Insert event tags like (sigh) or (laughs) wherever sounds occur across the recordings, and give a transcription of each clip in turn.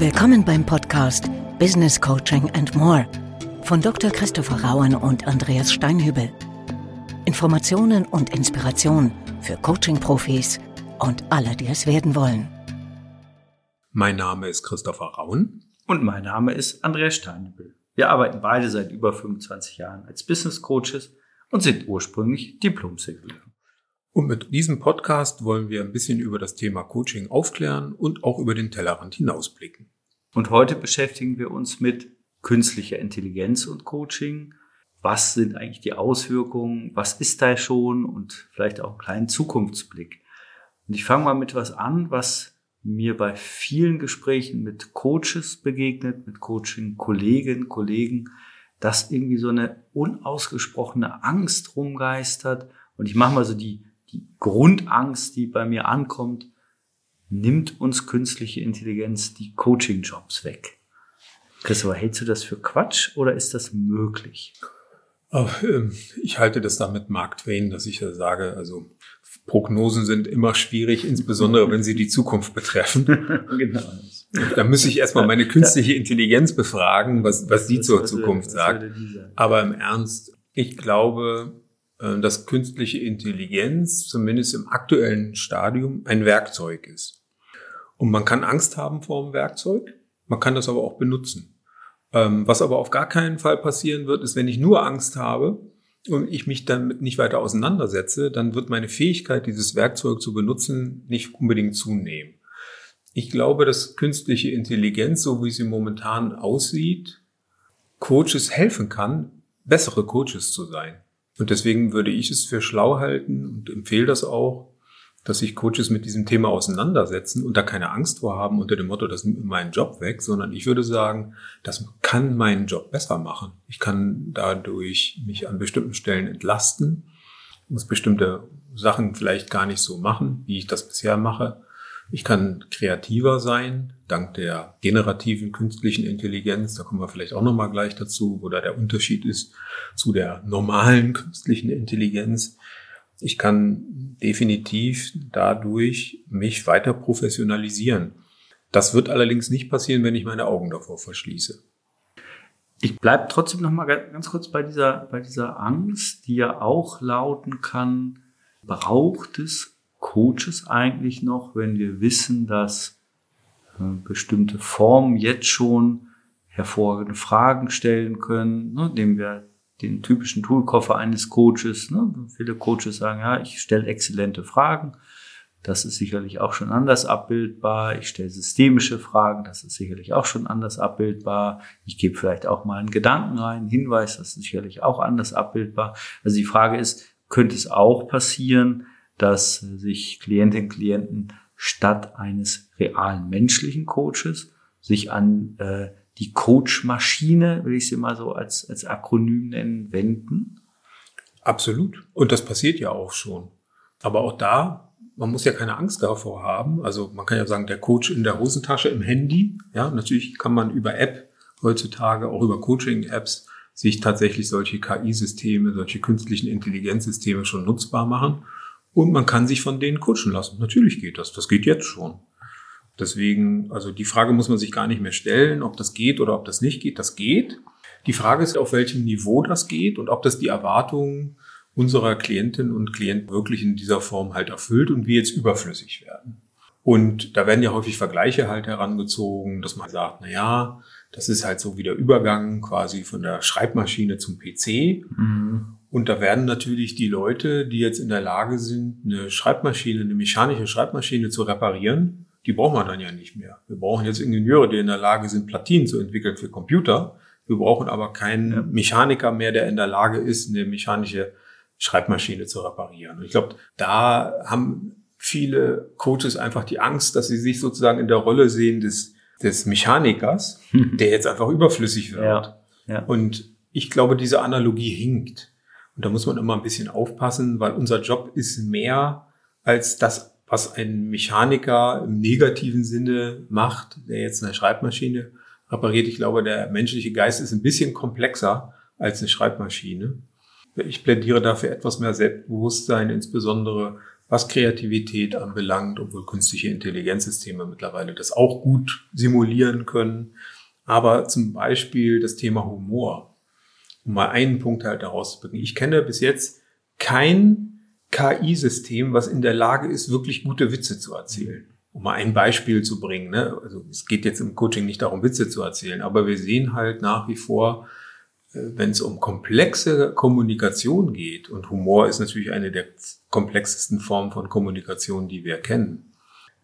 Willkommen beim Podcast Business Coaching and More von Dr. Christopher Rauen und Andreas Steinhübel. Informationen und Inspiration für Coaching-Profis und alle, die es werden wollen. Mein Name ist Christopher Rauen. Und mein Name ist Andreas Steinhübel. Wir arbeiten beide seit über 25 Jahren als Business Coaches und sind ursprünglich Diplom-Segler. Und mit diesem Podcast wollen wir ein bisschen über das Thema Coaching aufklären und auch über den Tellerrand hinausblicken. Und heute beschäftigen wir uns mit künstlicher Intelligenz und Coaching. Was sind eigentlich die Auswirkungen? Was ist da schon? Und vielleicht auch einen kleinen Zukunftsblick. Und ich fange mal mit was an, was mir bei vielen Gesprächen mit Coaches begegnet, mit Coaching-Kollegen, Kollegen, dass irgendwie so eine unausgesprochene Angst rumgeistert. Und ich mache mal so die, die Grundangst, die bei mir ankommt nimmt uns künstliche Intelligenz die Coaching-Jobs weg. Christopher, hältst du das für Quatsch oder ist das möglich? Ähm, ich halte das da mit Mark Twain, dass ich sage, also Prognosen sind immer schwierig, insbesondere wenn sie die Zukunft betreffen. (laughs) genau. Da müsste ich erstmal meine künstliche Intelligenz befragen, was, was sie zur Zukunft sagt. Aber im Ernst, ich glaube, dass künstliche Intelligenz zumindest im aktuellen Stadium ein Werkzeug ist. Und man kann Angst haben vor dem Werkzeug, man kann das aber auch benutzen. Ähm, was aber auf gar keinen Fall passieren wird, ist, wenn ich nur Angst habe und ich mich damit nicht weiter auseinandersetze, dann wird meine Fähigkeit, dieses Werkzeug zu benutzen, nicht unbedingt zunehmen. Ich glaube, dass künstliche Intelligenz, so wie sie momentan aussieht, Coaches helfen kann, bessere Coaches zu sein. Und deswegen würde ich es für schlau halten und empfehle das auch, dass sich Coaches mit diesem Thema auseinandersetzen und da keine Angst vor haben unter dem Motto, das nimmt meinen Job weg, sondern ich würde sagen, das kann meinen Job besser machen. Ich kann dadurch mich an bestimmten Stellen entlasten, muss bestimmte Sachen vielleicht gar nicht so machen, wie ich das bisher mache. Ich kann kreativer sein, dank der generativen künstlichen Intelligenz. Da kommen wir vielleicht auch nochmal gleich dazu, wo da der Unterschied ist zu der normalen künstlichen Intelligenz. Ich kann definitiv dadurch mich weiter professionalisieren. Das wird allerdings nicht passieren, wenn ich meine Augen davor verschließe. Ich bleibe trotzdem noch mal ganz kurz bei dieser, bei dieser Angst, die ja auch lauten kann, braucht es Coaches eigentlich noch, wenn wir wissen, dass bestimmte Formen jetzt schon hervorragende Fragen stellen können, ne, indem wir den typischen Toolkoffer eines Coaches. Ne? Viele Coaches sagen, ja, ich stelle exzellente Fragen. Das ist sicherlich auch schon anders abbildbar. Ich stelle systemische Fragen. Das ist sicherlich auch schon anders abbildbar. Ich gebe vielleicht auch mal einen Gedanken rein, einen Hinweis. Das ist sicherlich auch anders abbildbar. Also die Frage ist, könnte es auch passieren, dass sich Klientinnen und Klienten statt eines realen menschlichen Coaches sich an äh, die Coach-Maschine, will ich sie mal so als, als Akronym nennen, wenden? Absolut. Und das passiert ja auch schon. Aber auch da, man muss ja keine Angst davor haben. Also man kann ja sagen, der Coach in der Hosentasche im Handy. Ja, natürlich kann man über App heutzutage, auch über Coaching-Apps, sich tatsächlich solche KI-Systeme, solche künstlichen Intelligenzsysteme schon nutzbar machen. Und man kann sich von denen coachen lassen. Natürlich geht das. Das geht jetzt schon. Deswegen, also die Frage muss man sich gar nicht mehr stellen, ob das geht oder ob das nicht geht. Das geht. Die Frage ist, auf welchem Niveau das geht und ob das die Erwartungen unserer Klientinnen und Klienten wirklich in dieser Form halt erfüllt und wir jetzt überflüssig werden. Und da werden ja häufig Vergleiche halt herangezogen, dass man sagt, na ja, das ist halt so wie der Übergang quasi von der Schreibmaschine zum PC. Mhm. Und da werden natürlich die Leute, die jetzt in der Lage sind, eine Schreibmaschine, eine mechanische Schreibmaschine zu reparieren, die brauchen wir dann ja nicht mehr. Wir brauchen jetzt Ingenieure, die in der Lage sind, Platinen zu entwickeln für Computer. Wir brauchen aber keinen Mechaniker mehr, der in der Lage ist, eine mechanische Schreibmaschine zu reparieren. Und ich glaube, da haben viele Coaches einfach die Angst, dass sie sich sozusagen in der Rolle sehen des, des Mechanikers, (laughs) der jetzt einfach überflüssig wird. Ja, ja. Und ich glaube, diese Analogie hinkt. Und da muss man immer ein bisschen aufpassen, weil unser Job ist mehr als das was ein Mechaniker im negativen Sinne macht, der jetzt eine Schreibmaschine repariert. Ich glaube, der menschliche Geist ist ein bisschen komplexer als eine Schreibmaschine. Ich plädiere dafür etwas mehr Selbstbewusstsein, insbesondere was Kreativität anbelangt, obwohl künstliche Intelligenzsysteme mittlerweile das auch gut simulieren können. Aber zum Beispiel das Thema Humor, um mal einen Punkt halt daraus zu bringen. Ich kenne bis jetzt kein KI-System, was in der Lage ist, wirklich gute Witze zu erzählen. Um mal ein Beispiel zu bringen. Ne? Also es geht jetzt im Coaching nicht darum, Witze zu erzählen, aber wir sehen halt nach wie vor, äh, wenn es um komplexe Kommunikation geht, und Humor ist natürlich eine der komplexesten Formen von Kommunikation, die wir kennen,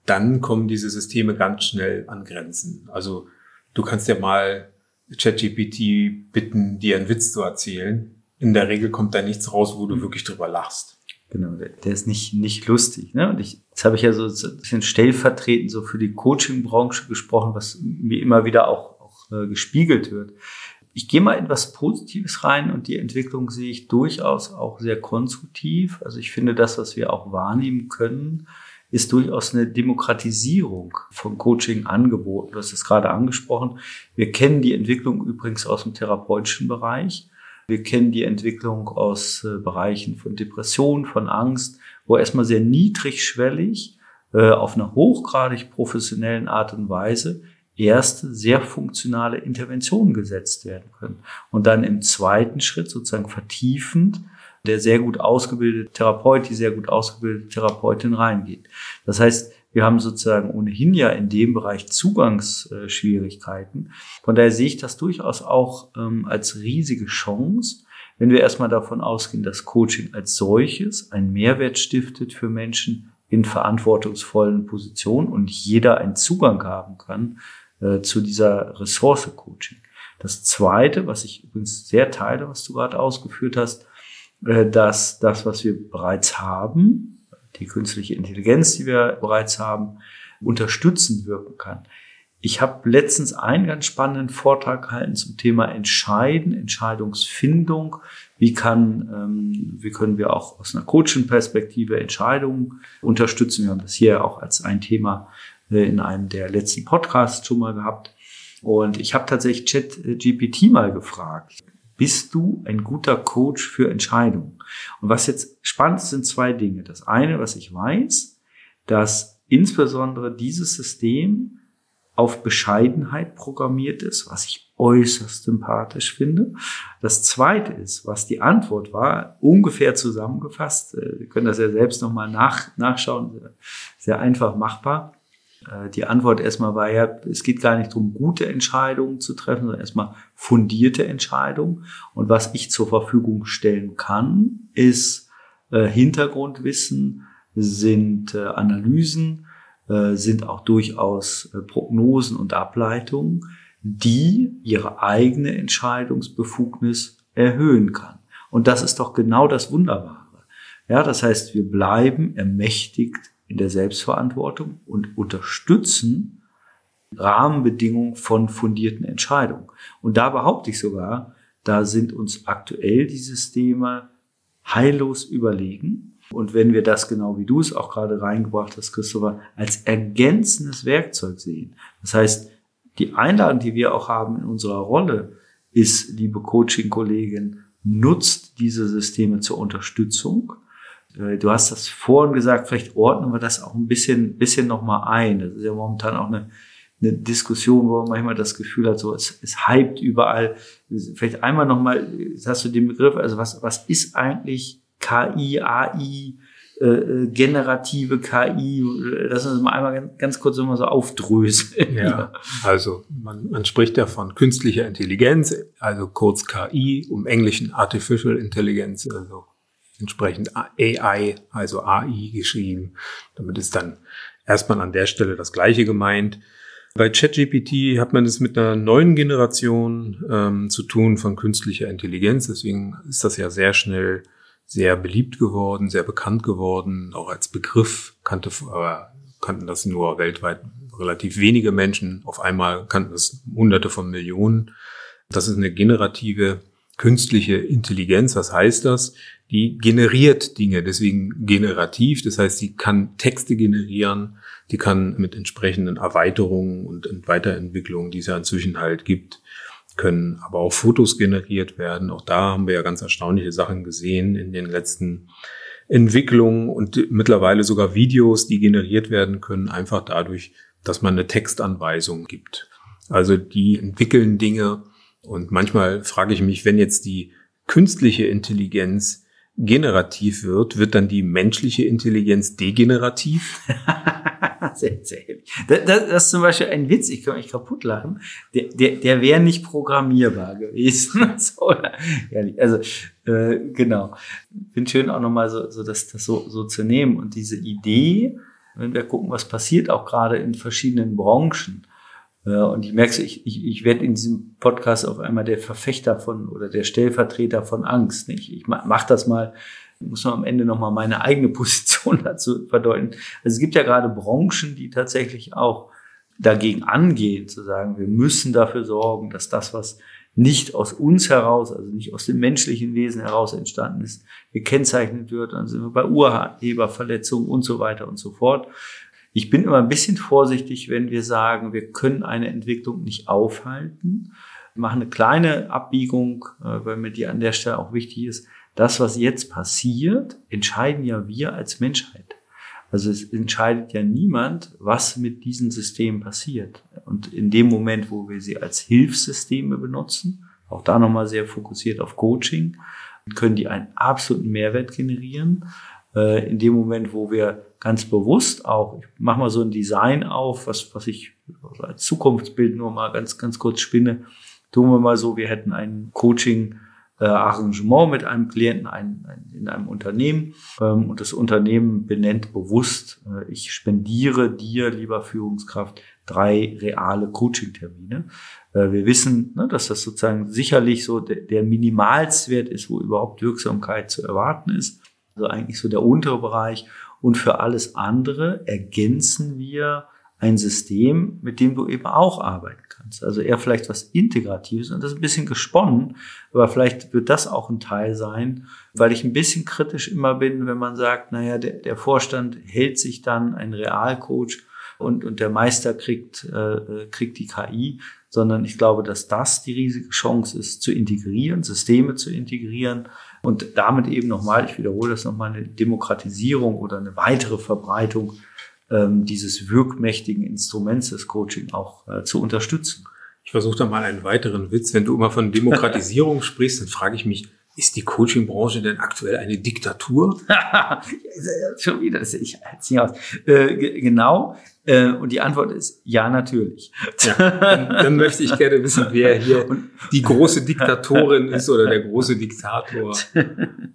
dann kommen diese Systeme ganz schnell an Grenzen. Also du kannst ja mal ChatGPT bitten, dir einen Witz zu erzählen. In der Regel kommt da nichts raus, wo du wirklich drüber lachst. Genau, der ist nicht, nicht lustig. Ne? Und ich, jetzt habe ich ja so ein bisschen stellvertretend so für die Coaching-Branche gesprochen, was mir immer wieder auch, auch äh, gespiegelt wird. Ich gehe mal in was Positives rein und die Entwicklung sehe ich durchaus auch sehr konstruktiv. Also ich finde das, was wir auch wahrnehmen können, ist durchaus eine Demokratisierung von Coaching-Angeboten. Du hast es gerade angesprochen. Wir kennen die Entwicklung übrigens aus dem therapeutischen Bereich. Wir kennen die Entwicklung aus äh, Bereichen von Depression, von Angst, wo erstmal sehr niedrigschwellig äh, auf einer hochgradig professionellen Art und Weise erste sehr funktionale Interventionen gesetzt werden können. Und dann im zweiten Schritt sozusagen vertiefend der sehr gut ausgebildete Therapeut, die sehr gut ausgebildete Therapeutin reingeht. Das heißt, wir haben sozusagen ohnehin ja in dem Bereich Zugangsschwierigkeiten. Von daher sehe ich das durchaus auch ähm, als riesige Chance, wenn wir erstmal davon ausgehen, dass Coaching als solches einen Mehrwert stiftet für Menschen in verantwortungsvollen Positionen und jeder einen Zugang haben kann äh, zu dieser Ressource Coaching. Das Zweite, was ich übrigens sehr teile, was du gerade ausgeführt hast, dass das, was wir bereits haben, die künstliche Intelligenz, die wir bereits haben, unterstützend wirken kann. Ich habe letztens einen ganz spannenden Vortrag gehalten zum Thema Entscheiden, Entscheidungsfindung. Wie kann, ähm, wie können wir auch aus einer Coaching-Perspektive Entscheidungen unterstützen? Wir haben das hier auch als ein Thema äh, in einem der letzten Podcasts schon mal gehabt. Und ich habe tatsächlich ChatGPT mal gefragt bist du ein guter Coach für Entscheidungen? Und was jetzt spannend ist, sind zwei Dinge. Das eine, was ich weiß, dass insbesondere dieses System auf Bescheidenheit programmiert ist, was ich äußerst sympathisch finde. Das zweite ist, was die Antwort war, ungefähr zusammengefasst. Äh, Sie können das ja selbst nochmal nach, nachschauen, sehr einfach machbar. Äh, die Antwort erstmal war ja, es geht gar nicht darum, gute Entscheidungen zu treffen, sondern erstmal fundierte Entscheidungen. Und was ich zur Verfügung stellen kann, ist äh, Hintergrundwissen, sind äh, Analysen, sind auch durchaus Prognosen und Ableitungen, die ihre eigene Entscheidungsbefugnis erhöhen kann. Und das ist doch genau das Wunderbare. Ja, das heißt, wir bleiben ermächtigt in der Selbstverantwortung und unterstützen Rahmenbedingungen von fundierten Entscheidungen. Und da behaupte ich sogar, da sind uns aktuell die Systeme heillos überlegen. Und wenn wir das genau wie du es auch gerade reingebracht hast, Christopher, als ergänzendes Werkzeug sehen. Das heißt, die Einladung, die wir auch haben in unserer Rolle, ist, liebe Coaching-Kollegin, nutzt diese Systeme zur Unterstützung du hast das vorhin gesagt, vielleicht ordnen wir das auch ein bisschen, bisschen nochmal ein. Das ist ja momentan auch eine, eine Diskussion, wo man manchmal das Gefühl hat, so es, es hypt überall. Vielleicht einmal nochmal, hast du den Begriff, also was, was ist eigentlich KI, AI, äh, äh, generative KI? Lass uns mal einmal ganz, ganz kurz nochmal so aufdröseln. Ja, also man, man spricht ja von künstlicher Intelligenz, also kurz KI, um englischen Artificial Intelligence, also entsprechend AI, also AI geschrieben. Damit ist dann erstmal an der Stelle das Gleiche gemeint. Bei ChatGPT hat man es mit einer neuen Generation ähm, zu tun von künstlicher Intelligenz. Deswegen ist das ja sehr schnell sehr beliebt geworden, sehr bekannt geworden, auch als Begriff kannte, äh, kannten das nur weltweit relativ wenige Menschen. Auf einmal kannten das Hunderte von Millionen. Das ist eine generative künstliche Intelligenz. Was heißt das? Die generiert Dinge, deswegen generativ. Das heißt, sie kann Texte generieren, die kann mit entsprechenden Erweiterungen und Weiterentwicklungen, die es ja inzwischen halt gibt, können aber auch Fotos generiert werden. Auch da haben wir ja ganz erstaunliche Sachen gesehen in den letzten Entwicklung und mittlerweile sogar Videos, die generiert werden können, einfach dadurch, dass man eine Textanweisung gibt. Also die entwickeln Dinge und manchmal frage ich mich, wenn jetzt die künstliche Intelligenz generativ wird, wird dann die menschliche Intelligenz degenerativ? (laughs) sehr, sehr das, das, das ist zum Beispiel ein Witz, ich kann mich kaputt lachen. Der, der, der wäre nicht programmierbar gewesen. (laughs) so, also äh, genau. Bin schön auch nochmal so, so das, das so, so zu nehmen. Und diese Idee, wenn wir gucken, was passiert, auch gerade in verschiedenen Branchen, und ich merke, ich, ich, ich werde in diesem Podcast auf einmal der Verfechter von oder der Stellvertreter von Angst. Nicht? Ich mache das mal, muss man am Ende nochmal meine eigene (laughs) Position dazu verdeuten. Also es gibt ja gerade Branchen, die tatsächlich auch dagegen angehen, zu sagen, wir müssen dafür sorgen, dass das, was nicht aus uns heraus, also nicht aus dem menschlichen Wesen heraus entstanden ist, gekennzeichnet wird. Dann sind wir bei Urheberverletzungen und so weiter und so fort. Ich bin immer ein bisschen vorsichtig, wenn wir sagen, wir können eine Entwicklung nicht aufhalten. Wir machen eine kleine Abbiegung, äh, weil mir die an der Stelle auch wichtig ist. Das, was jetzt passiert, entscheiden ja wir als Menschheit. Also es entscheidet ja niemand, was mit diesen Systemen passiert. Und in dem Moment, wo wir sie als Hilfssysteme benutzen, auch da nochmal sehr fokussiert auf Coaching, können die einen absoluten Mehrwert generieren. Äh, in dem Moment, wo wir ganz bewusst auch, ich mache mal so ein Design auf, was, was ich als Zukunftsbild nur mal ganz, ganz kurz spinne, tun wir mal so, wir hätten ein Coaching, äh, Arrangement mit einem Klienten ein, ein, in einem Unternehmen ähm, und das Unternehmen benennt bewusst, äh, ich spendiere dir, lieber Führungskraft, drei reale Coaching-Termine. Äh, wir wissen, ne, dass das sozusagen sicherlich so der, der Minimalswert ist, wo überhaupt Wirksamkeit zu erwarten ist. Also eigentlich so der untere Bereich. Und für alles andere ergänzen wir ein System, mit dem du eben auch arbeiten kannst. Also eher vielleicht was Integratives und das ist ein bisschen gesponnen, aber vielleicht wird das auch ein Teil sein, weil ich ein bisschen kritisch immer bin, wenn man sagt, naja, der, der Vorstand hält sich dann ein Realcoach und, und der Meister kriegt, äh, kriegt die KI, sondern ich glaube, dass das die riesige Chance ist, zu integrieren, Systeme zu integrieren und damit eben nochmal, ich wiederhole das nochmal, eine Demokratisierung oder eine weitere Verbreitung ähm, dieses wirkmächtigen Instruments des Coaching auch äh, zu unterstützen. Ich versuche da mal einen weiteren Witz. Wenn du immer von Demokratisierung (laughs) sprichst, dann frage ich mich, ist die Coaching-Branche denn aktuell eine Diktatur? (laughs) Schon wieder, das ich jetzt nicht aus. Äh, genau. Äh, und die Antwort ist ja, natürlich. Ja, dann, dann, möchte ich gerne wissen, wer hier die große Diktatorin ist oder der große Diktator. (laughs)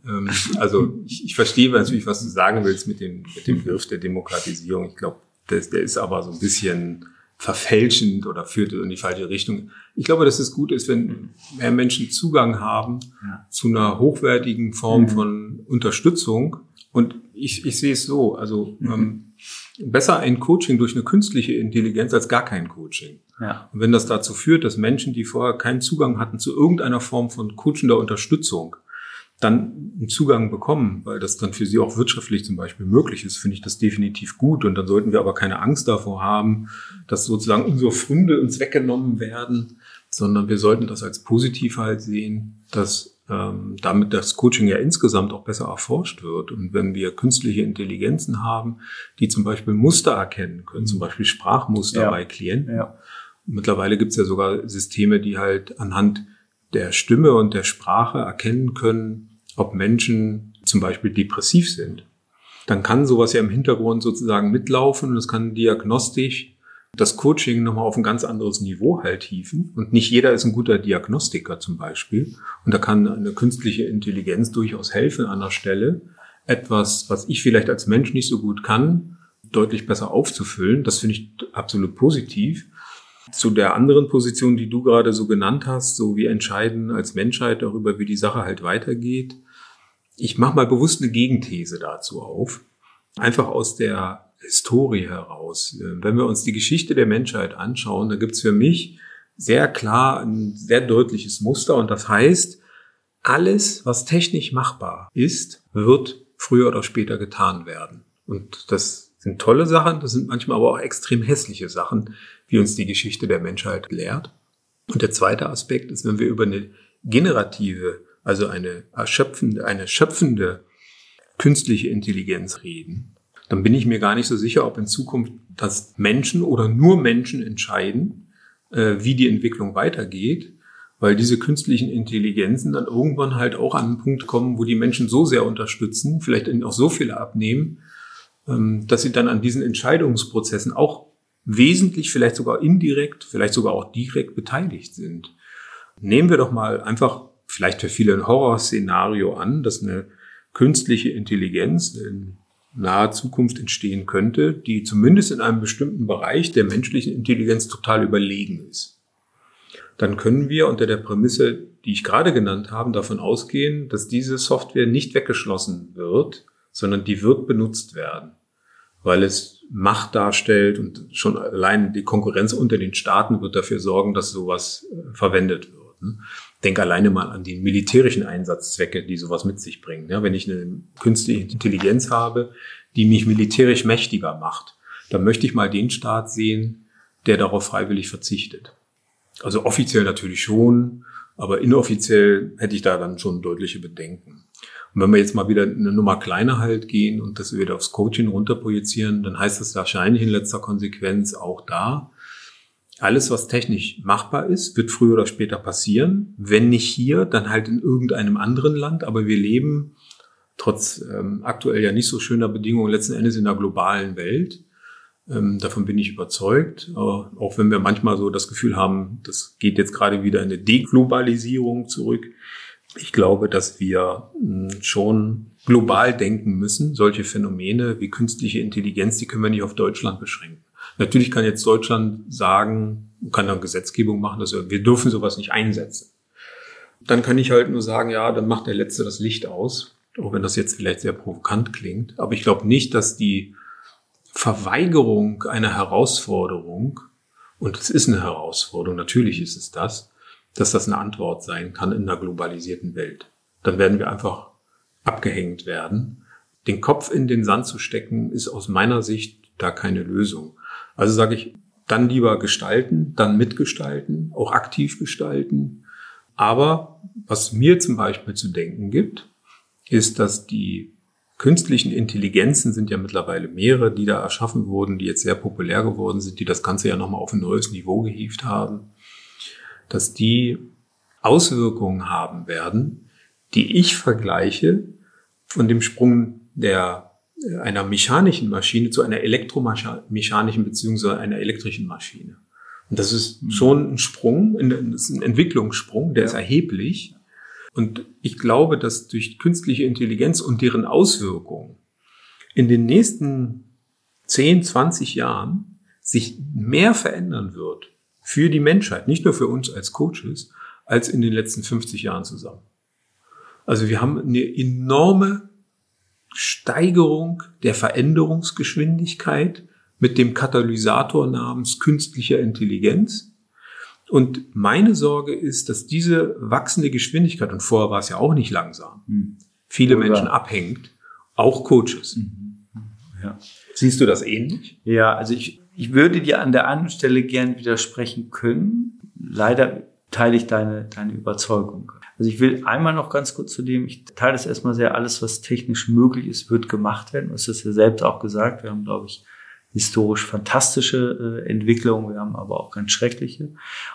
Ähm, also ich, ich verstehe natürlich, was du sagen willst mit dem, mit dem Begriff der Demokratisierung. Ich glaube, der, der ist aber so ein bisschen verfälschend oder führt in die falsche Richtung. Ich glaube, dass es gut ist, wenn mehr Menschen Zugang haben ja. zu einer hochwertigen Form mhm. von Unterstützung. Und ich, ich sehe es so, also mhm. ähm, besser ein Coaching durch eine künstliche Intelligenz als gar kein Coaching. Ja. Und wenn das dazu führt, dass Menschen, die vorher keinen Zugang hatten zu irgendeiner Form von coachender Unterstützung, dann einen Zugang bekommen, weil das dann für sie auch wirtschaftlich zum Beispiel möglich ist, finde ich das definitiv gut. Und dann sollten wir aber keine Angst davor haben, dass sozusagen unsere Funde uns weggenommen werden, sondern wir sollten das als positiv halt sehen, dass ähm, damit das Coaching ja insgesamt auch besser erforscht wird. Und wenn wir künstliche Intelligenzen haben, die zum Beispiel Muster erkennen können, zum Beispiel Sprachmuster ja. bei Klienten. Ja. Mittlerweile gibt es ja sogar Systeme, die halt anhand der Stimme und der Sprache erkennen können, ob Menschen zum Beispiel depressiv sind, dann kann sowas ja im Hintergrund sozusagen mitlaufen und es kann diagnostisch das Coaching nochmal auf ein ganz anderes Niveau halt hieven. Und nicht jeder ist ein guter Diagnostiker zum Beispiel. Und da kann eine künstliche Intelligenz durchaus helfen an der Stelle, etwas, was ich vielleicht als Mensch nicht so gut kann, deutlich besser aufzufüllen. Das finde ich absolut positiv. Zu der anderen Position, die du gerade so genannt hast, so wir entscheiden als Menschheit darüber, wie die Sache halt weitergeht. Ich mache mal bewusst eine Gegenthese dazu auf, einfach aus der Historie heraus. Wenn wir uns die Geschichte der Menschheit anschauen, da gibt's für mich sehr klar ein sehr deutliches Muster und das heißt, alles, was technisch machbar ist, wird früher oder später getan werden. Und das sind tolle Sachen, das sind manchmal aber auch extrem hässliche Sachen, wie uns die Geschichte der Menschheit lehrt. Und der zweite Aspekt ist, wenn wir über eine generative also eine erschöpfende, eine schöpfende künstliche Intelligenz reden, dann bin ich mir gar nicht so sicher, ob in Zukunft das Menschen oder nur Menschen entscheiden, äh, wie die Entwicklung weitergeht, weil diese künstlichen Intelligenzen dann irgendwann halt auch an einen Punkt kommen, wo die Menschen so sehr unterstützen, vielleicht auch so viele abnehmen, ähm, dass sie dann an diesen Entscheidungsprozessen auch wesentlich, vielleicht sogar indirekt, vielleicht sogar auch direkt beteiligt sind. Nehmen wir doch mal einfach vielleicht für viele ein Horrorszenario an, dass eine künstliche Intelligenz in naher Zukunft entstehen könnte, die zumindest in einem bestimmten Bereich der menschlichen Intelligenz total überlegen ist. Dann können wir unter der Prämisse, die ich gerade genannt habe, davon ausgehen, dass diese Software nicht weggeschlossen wird, sondern die wird benutzt werden, weil es Macht darstellt und schon allein die Konkurrenz unter den Staaten wird dafür sorgen, dass sowas äh, verwendet wird. Denk alleine mal an die militärischen Einsatzzwecke, die sowas mit sich bringen. Ja, wenn ich eine künstliche Intelligenz habe, die mich militärisch mächtiger macht, dann möchte ich mal den Staat sehen, der darauf freiwillig verzichtet. Also offiziell natürlich schon, aber inoffiziell hätte ich da dann schon deutliche Bedenken. Und wenn wir jetzt mal wieder eine Nummer kleiner halt gehen und das wieder aufs Coaching runterprojizieren, dann heißt das wahrscheinlich in letzter Konsequenz auch da, alles, was technisch machbar ist, wird früher oder später passieren. Wenn nicht hier, dann halt in irgendeinem anderen Land. Aber wir leben trotz ähm, aktuell ja nicht so schöner Bedingungen letzten Endes in der globalen Welt. Ähm, davon bin ich überzeugt. Aber auch wenn wir manchmal so das Gefühl haben, das geht jetzt gerade wieder in eine Deglobalisierung zurück. Ich glaube, dass wir hm, schon global denken müssen. Solche Phänomene wie künstliche Intelligenz, die können wir nicht auf Deutschland beschränken. Natürlich kann jetzt Deutschland sagen, kann dann Gesetzgebung machen, dass wir, wir dürfen sowas nicht einsetzen. Dann kann ich halt nur sagen, ja, dann macht der Letzte das Licht aus, auch wenn das jetzt vielleicht sehr provokant klingt. Aber ich glaube nicht, dass die Verweigerung einer Herausforderung, und es ist eine Herausforderung, natürlich ist es das, dass das eine Antwort sein kann in einer globalisierten Welt. Dann werden wir einfach abgehängt werden. Den Kopf in den Sand zu stecken, ist aus meiner Sicht da keine Lösung. Also sage ich, dann lieber gestalten, dann mitgestalten, auch aktiv gestalten. Aber was mir zum Beispiel zu denken gibt, ist, dass die künstlichen Intelligenzen sind ja mittlerweile mehrere, die da erschaffen wurden, die jetzt sehr populär geworden sind, die das Ganze ja nochmal auf ein neues Niveau gehievt haben, dass die Auswirkungen haben werden, die ich vergleiche von dem Sprung der einer mechanischen Maschine zu einer elektromechanischen beziehungsweise einer elektrischen Maschine. Und das ist mhm. schon ein Sprung, ist ein Entwicklungssprung, der ja. ist erheblich. Und ich glaube, dass durch künstliche Intelligenz und deren Auswirkungen in den nächsten 10, 20 Jahren sich mehr verändern wird für die Menschheit, nicht nur für uns als Coaches, als in den letzten 50 Jahren zusammen. Also wir haben eine enorme Steigerung der Veränderungsgeschwindigkeit mit dem Katalysator namens künstlicher Intelligenz. Und meine Sorge ist, dass diese wachsende Geschwindigkeit, und vorher war es ja auch nicht langsam, hm. viele Oder. Menschen abhängt, auch Coaches. Mhm. Ja. Siehst du das ähnlich? Ja, also ich, ich würde dir an der anderen Stelle gern widersprechen können. Leider teile ich deine, deine Überzeugung. Also ich will einmal noch ganz kurz zu dem, ich teile das erstmal sehr, alles, was technisch möglich ist, wird gemacht werden. Das ja selbst auch gesagt. Wir haben, glaube ich, historisch fantastische äh, Entwicklungen, wir haben aber auch ganz schreckliche.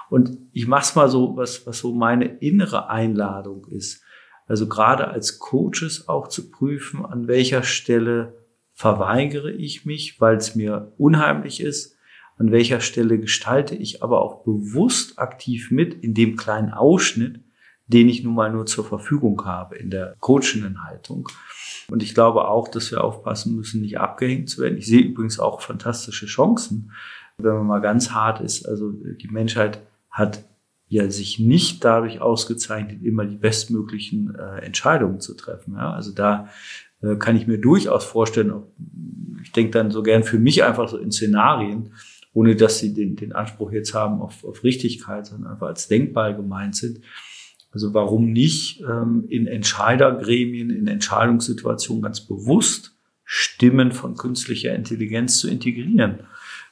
Und ich mache es mal so, was, was so meine innere Einladung ist. Also gerade als Coaches auch zu prüfen, an welcher Stelle verweigere ich mich, weil es mir unheimlich ist, an welcher Stelle gestalte ich aber auch bewusst aktiv mit in dem kleinen Ausschnitt, den ich nun mal nur zur Verfügung habe in der coachenden Haltung. Und ich glaube auch, dass wir aufpassen müssen, nicht abgehängt zu werden. Ich sehe übrigens auch fantastische Chancen, wenn man mal ganz hart ist. Also die Menschheit hat ja sich nicht dadurch ausgezeichnet, immer die bestmöglichen äh, Entscheidungen zu treffen. Ja? Also da äh, kann ich mir durchaus vorstellen, ich denke dann so gern für mich einfach so in Szenarien, ohne dass sie den, den Anspruch jetzt haben auf, auf Richtigkeit, sondern einfach als denkbar gemeint sind, also warum nicht ähm, in Entscheidergremien, in Entscheidungssituationen ganz bewusst Stimmen von künstlicher Intelligenz zu integrieren?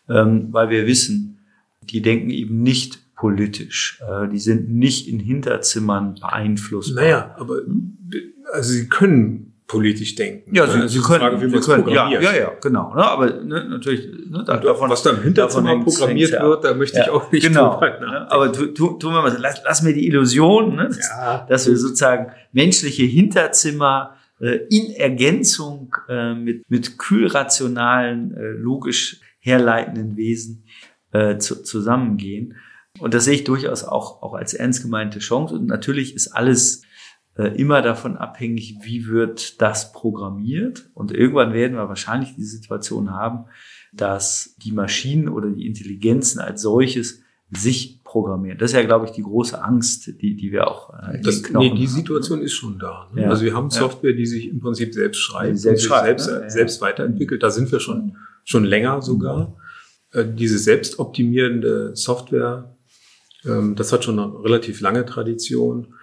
Ähm, weil wir wissen, die denken eben nicht politisch. Äh, die sind nicht in Hinterzimmern beeinflussbar. Naja, aber also sie können politisch denken. Ja, Ne? Sie, Das Sie können, Frage, wie Sie können ja, ja, ja, genau. Ne, aber ne, natürlich, ne, da, davon, Was da im Hinterzimmer programmiert wird, da möchte ich Ja, auch nicht genau. drüber Ne, aber tu, tu, tun wir mal, lass, lass mir die Illusion, ne, dass, Ja, dass wir sozusagen menschliche Hinterzimmer äh, in Ergänzung äh, mit, mit kühlrationalen, äh, logisch herleitenden Wesen äh, zu, zusammengehen. Und das sehe ich durchaus auch, auch als ernst gemeinte Chance. Und natürlich ist alles äh, immer davon abhängig, wie wird das programmiert. Und irgendwann werden wir wahrscheinlich die Situation haben, dass die Maschinen oder die Intelligenzen als solches sich programmieren. Das ist ja, glaube ich, die große Angst, die, die wir auch äh, in Das, nee, die haben. Situation ist schon da. Ne? Ja. Also wir haben. Software, die sich im Prinzip selbst schreibt, selbst schreibt, selbst, ne? Ja, ja. selbst weiterentwickelt. Da sind wir schon, schon länger sogar. Äh, Diese selbstoptimierende Software, ähm, das hat schon eine relativ lange Tradition.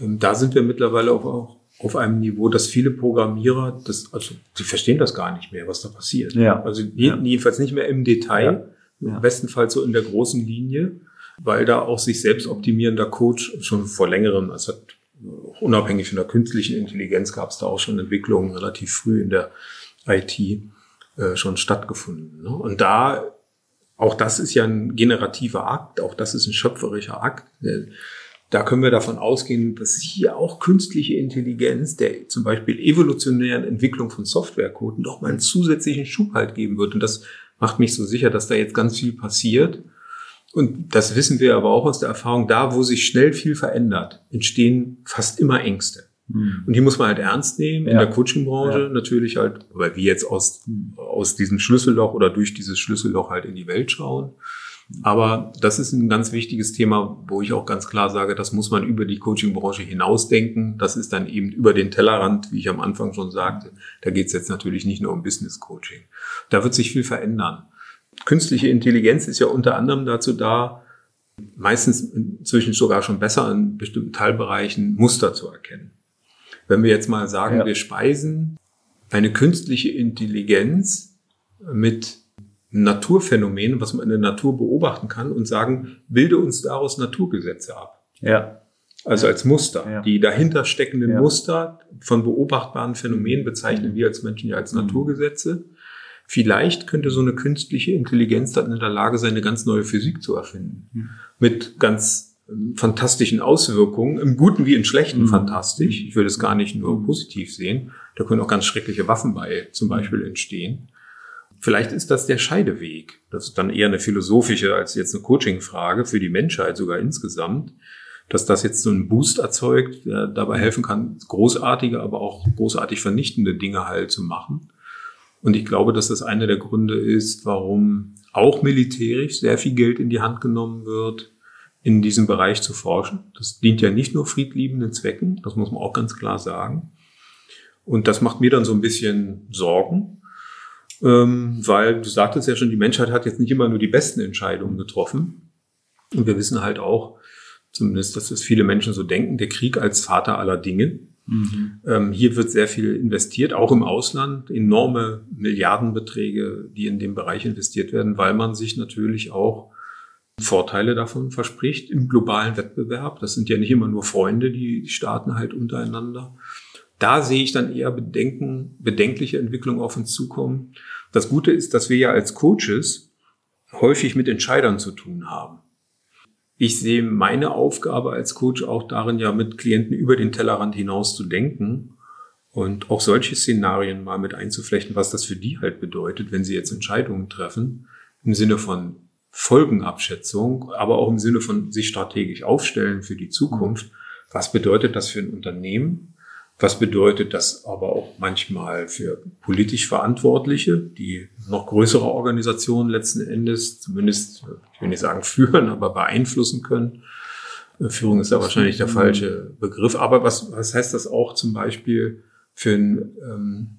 Ähm, Da sind wir mittlerweile auch, auch auf einem Niveau, dass viele Programmierer, das, also sie verstehen das gar nicht mehr, was da passiert. Ja. Also je, Ja. jedenfalls nicht mehr im Detail, Ja. im bestenfalls so in der großen Linie, weil da auch sich selbst optimierender Coach schon vor längerem, also hat, unabhängig von der künstlichen Intelligenz gab es da auch schon Entwicklungen relativ früh in der IT äh, schon stattgefunden. Ne? Und da, auch das ist ja ein generativer Akt, auch das ist ein schöpferischer Akt. Der, da können wir davon ausgehen, dass hier auch künstliche Intelligenz der zum Beispiel evolutionären Entwicklung von Softwarecoden doch mal einen zusätzlichen Schub halt geben wird. Und das macht mich so sicher, dass da jetzt ganz viel passiert. Und das wissen wir aber auch aus der Erfahrung, da wo sich schnell viel verändert, entstehen fast immer Ängste. Hm. Und die muss man halt ernst nehmen. In Ja. der Coaching-Branche Ja. natürlich halt, weil wir jetzt aus, aus diesem Schlüsselloch oder durch dieses Schlüsselloch halt in die Welt schauen. Aber das ist ein ganz wichtiges Thema, wo ich auch ganz klar sage, das muss man über die Coaching-Branche hinausdenken. Das ist dann eben über den Tellerrand, wie ich am Anfang schon sagte. Da geht es jetzt natürlich nicht nur um Business-Coaching. Da wird sich viel verändern. Künstliche Intelligenz ist ja unter anderem dazu da, meistens inzwischen sogar schon besser in bestimmten Teilbereichen Muster zu erkennen. Wenn wir jetzt mal sagen, Ja. wir speisen eine künstliche Intelligenz mit Naturphänomenen, was man in der Natur beobachten kann und sagen, bilde uns daraus Naturgesetze ab. Ja. Also als Muster. Ja. Die dahinter steckenden Ja. Muster von beobachtbaren Phänomenen bezeichnen wir als Menschen ja als Mhm. Naturgesetze. Vielleicht könnte so eine künstliche Intelligenz dann in der Lage sein, eine ganz neue Physik zu erfinden. Mhm. Mit ganz ähm, fantastischen Auswirkungen, im Guten wie im Schlechten Mhm. fantastisch. Ich würde es gar nicht nur Mhm. positiv sehen. Da können auch ganz schreckliche Waffen bei zum Beispiel entstehen. Vielleicht ist das der Scheideweg. Das ist dann eher eine philosophische als jetzt eine Coaching-Frage für die Menschheit sogar insgesamt, dass das jetzt so einen Boost erzeugt, der dabei helfen kann, großartige, aber auch großartig vernichtende Dinge halt zu machen. Und ich glaube, dass das einer der Gründe ist, warum auch militärisch sehr viel Geld in die Hand genommen wird, in diesem Bereich zu forschen. Das dient ja nicht nur friedliebenden Zwecken, das muss man auch ganz klar sagen. Und das macht mir dann so ein bisschen Sorgen, ähm, weil du sagtest ja schon, die Menschheit hat jetzt nicht immer nur die besten Entscheidungen getroffen. Und wir wissen halt auch, zumindest, dass es viele Menschen so denken, der Krieg als Vater aller Dinge. Mhm. Ähm, hier wird sehr viel investiert, auch im Ausland, enorme Milliardenbeträge, die in dem Bereich investiert werden, weil man sich natürlich auch Vorteile davon verspricht im globalen Wettbewerb. Das sind ja nicht immer nur Freunde, die, die Staaten halt untereinander. Da sehe ich dann eher Bedenken, bedenkliche Entwicklungen auf uns zukommen. Das Gute ist, dass wir ja als Coaches häufig mit Entscheidern zu tun haben. Ich sehe meine Aufgabe als Coach auch darin, ja mit Klienten über den Tellerrand hinaus zu denken und auch solche Szenarien mal mit einzuflechten, was das für die halt bedeutet, wenn sie jetzt Entscheidungen treffen, im Sinne von Folgenabschätzung, aber auch im Sinne von sich strategisch aufstellen für die Zukunft. Was bedeutet das für ein Unternehmen? Was bedeutet das aber auch manchmal für politisch Verantwortliche, die noch größere Organisationen letzten Endes, zumindest, ich will nicht sagen führen, aber beeinflussen können? Äh, Führung ist ja wahrscheinlich der falsche Begriff. Aber was, was heißt das auch zum Beispiel für ein ähm,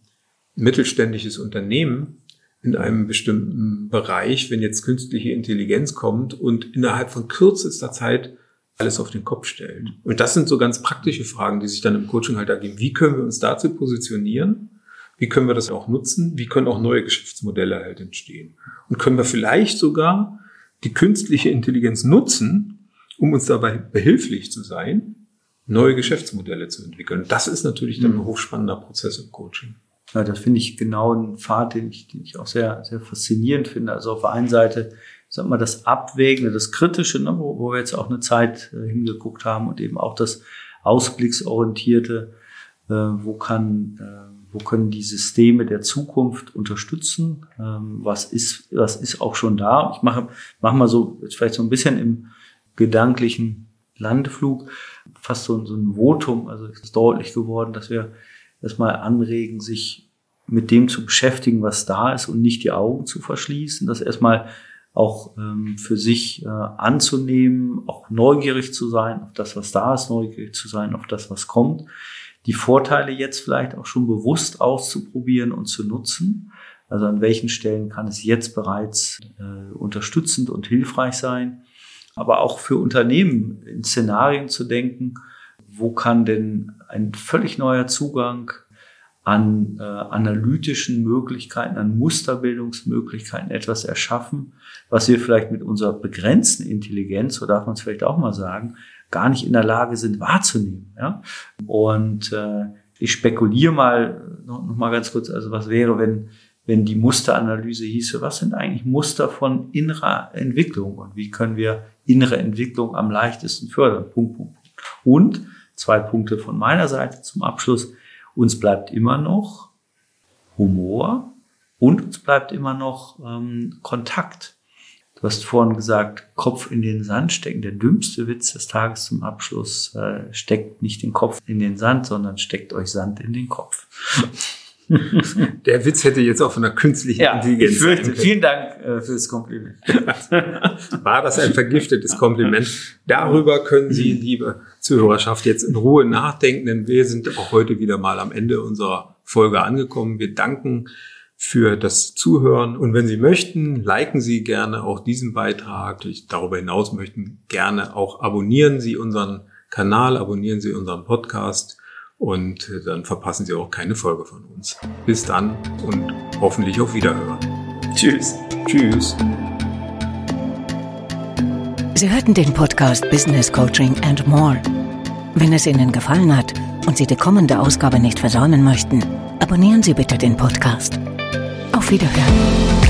mittelständisches Unternehmen in einem bestimmten Bereich, wenn jetzt künstliche Intelligenz kommt und innerhalb von kürzester Zeit alles auf den Kopf stellt. Und das sind so ganz praktische Fragen, die sich dann im Coaching halt ergeben. Wie können wir uns dazu positionieren? Wie können wir das auch nutzen? Wie können auch neue Geschäftsmodelle halt entstehen? Und können wir vielleicht sogar die künstliche Intelligenz nutzen, um uns dabei behilflich zu sein, neue Geschäftsmodelle zu entwickeln. Das ist natürlich dann ein hochspannender Prozess im Coaching. Ja, das finde ich genau ein Pfad, den ich, den ich auch sehr, sehr faszinierend finde. Also auf der einen Seite, sag mal, das Abwägende, das Kritische, ne, wo, wo wir jetzt auch eine Zeit äh, hingeguckt haben und eben auch das Ausblicksorientierte, äh, wo kann, äh, wo können die Systeme der Zukunft unterstützen? Ähm, was ist, was ist auch schon da? Ich mache, mache mal so, jetzt vielleicht so ein bisschen im gedanklichen Landeflug, fast so, so ein Votum, also es ist deutlich geworden, dass wir erstmal anregen, sich mit dem zu beschäftigen, was da ist und nicht die Augen zu verschließen, das erstmal auch ähm, für sich äh, anzunehmen, auch neugierig zu sein auf das, was da ist, neugierig zu sein auf das, was kommt, die Vorteile jetzt vielleicht auch schon bewusst auszuprobieren und zu nutzen. Also an welchen Stellen kann es jetzt bereits äh, unterstützend und hilfreich sein, aber auch für Unternehmen in Szenarien zu denken, wo kann denn ein völlig neuer Zugang an äh, analytischen Möglichkeiten, an Musterbildungsmöglichkeiten etwas erschaffen, was wir vielleicht mit unserer begrenzten Intelligenz, so darf man es vielleicht auch mal sagen, gar nicht in der Lage sind wahrzunehmen. Ja? Und äh, ich spekuliere mal noch, noch mal ganz kurz, also was wäre, wenn wenn die Musteranalyse hieße, was sind eigentlich Muster von innerer Entwicklung und wie können wir innere Entwicklung am leichtesten fördern? Punkt, Punkt, Punkt. Und zwei Punkte von meiner Seite zum Abschluss. Uns bleibt immer noch Humor und uns bleibt immer noch ähm, Kontakt. Du hast vorhin gesagt, Kopf in den Sand stecken. Der dümmste Witz des Tages zum Abschluss äh, steckt nicht den Kopf in den Sand, sondern steckt euch Sand in den Kopf. (laughs) Der Witz hätte jetzt auch von der künstlichen ja, Intelligenz. Ich fürchte, vielen Dank äh, für das Kompliment. (laughs) War das ein vergiftetes Kompliment? Darüber können Sie, liebe Zuhörerschaft, jetzt in Ruhe nachdenken, denn wir sind auch heute wieder mal am Ende unserer Folge angekommen. Wir danken für das Zuhören und wenn Sie möchten, liken Sie gerne auch diesen Beitrag. Darüber hinaus möchten gerne auch abonnieren Sie unseren Kanal, abonnieren Sie unseren Podcast und dann verpassen Sie auch keine Folge von uns. Bis dann und hoffentlich auf Wiederhören. Tschüss. Tschüss. Sie hörten den Podcast Business Coaching and More. Wenn es Ihnen gefallen hat und Sie die kommende Ausgabe nicht versäumen möchten, abonnieren Sie bitte den Podcast. Auf Wiederhören.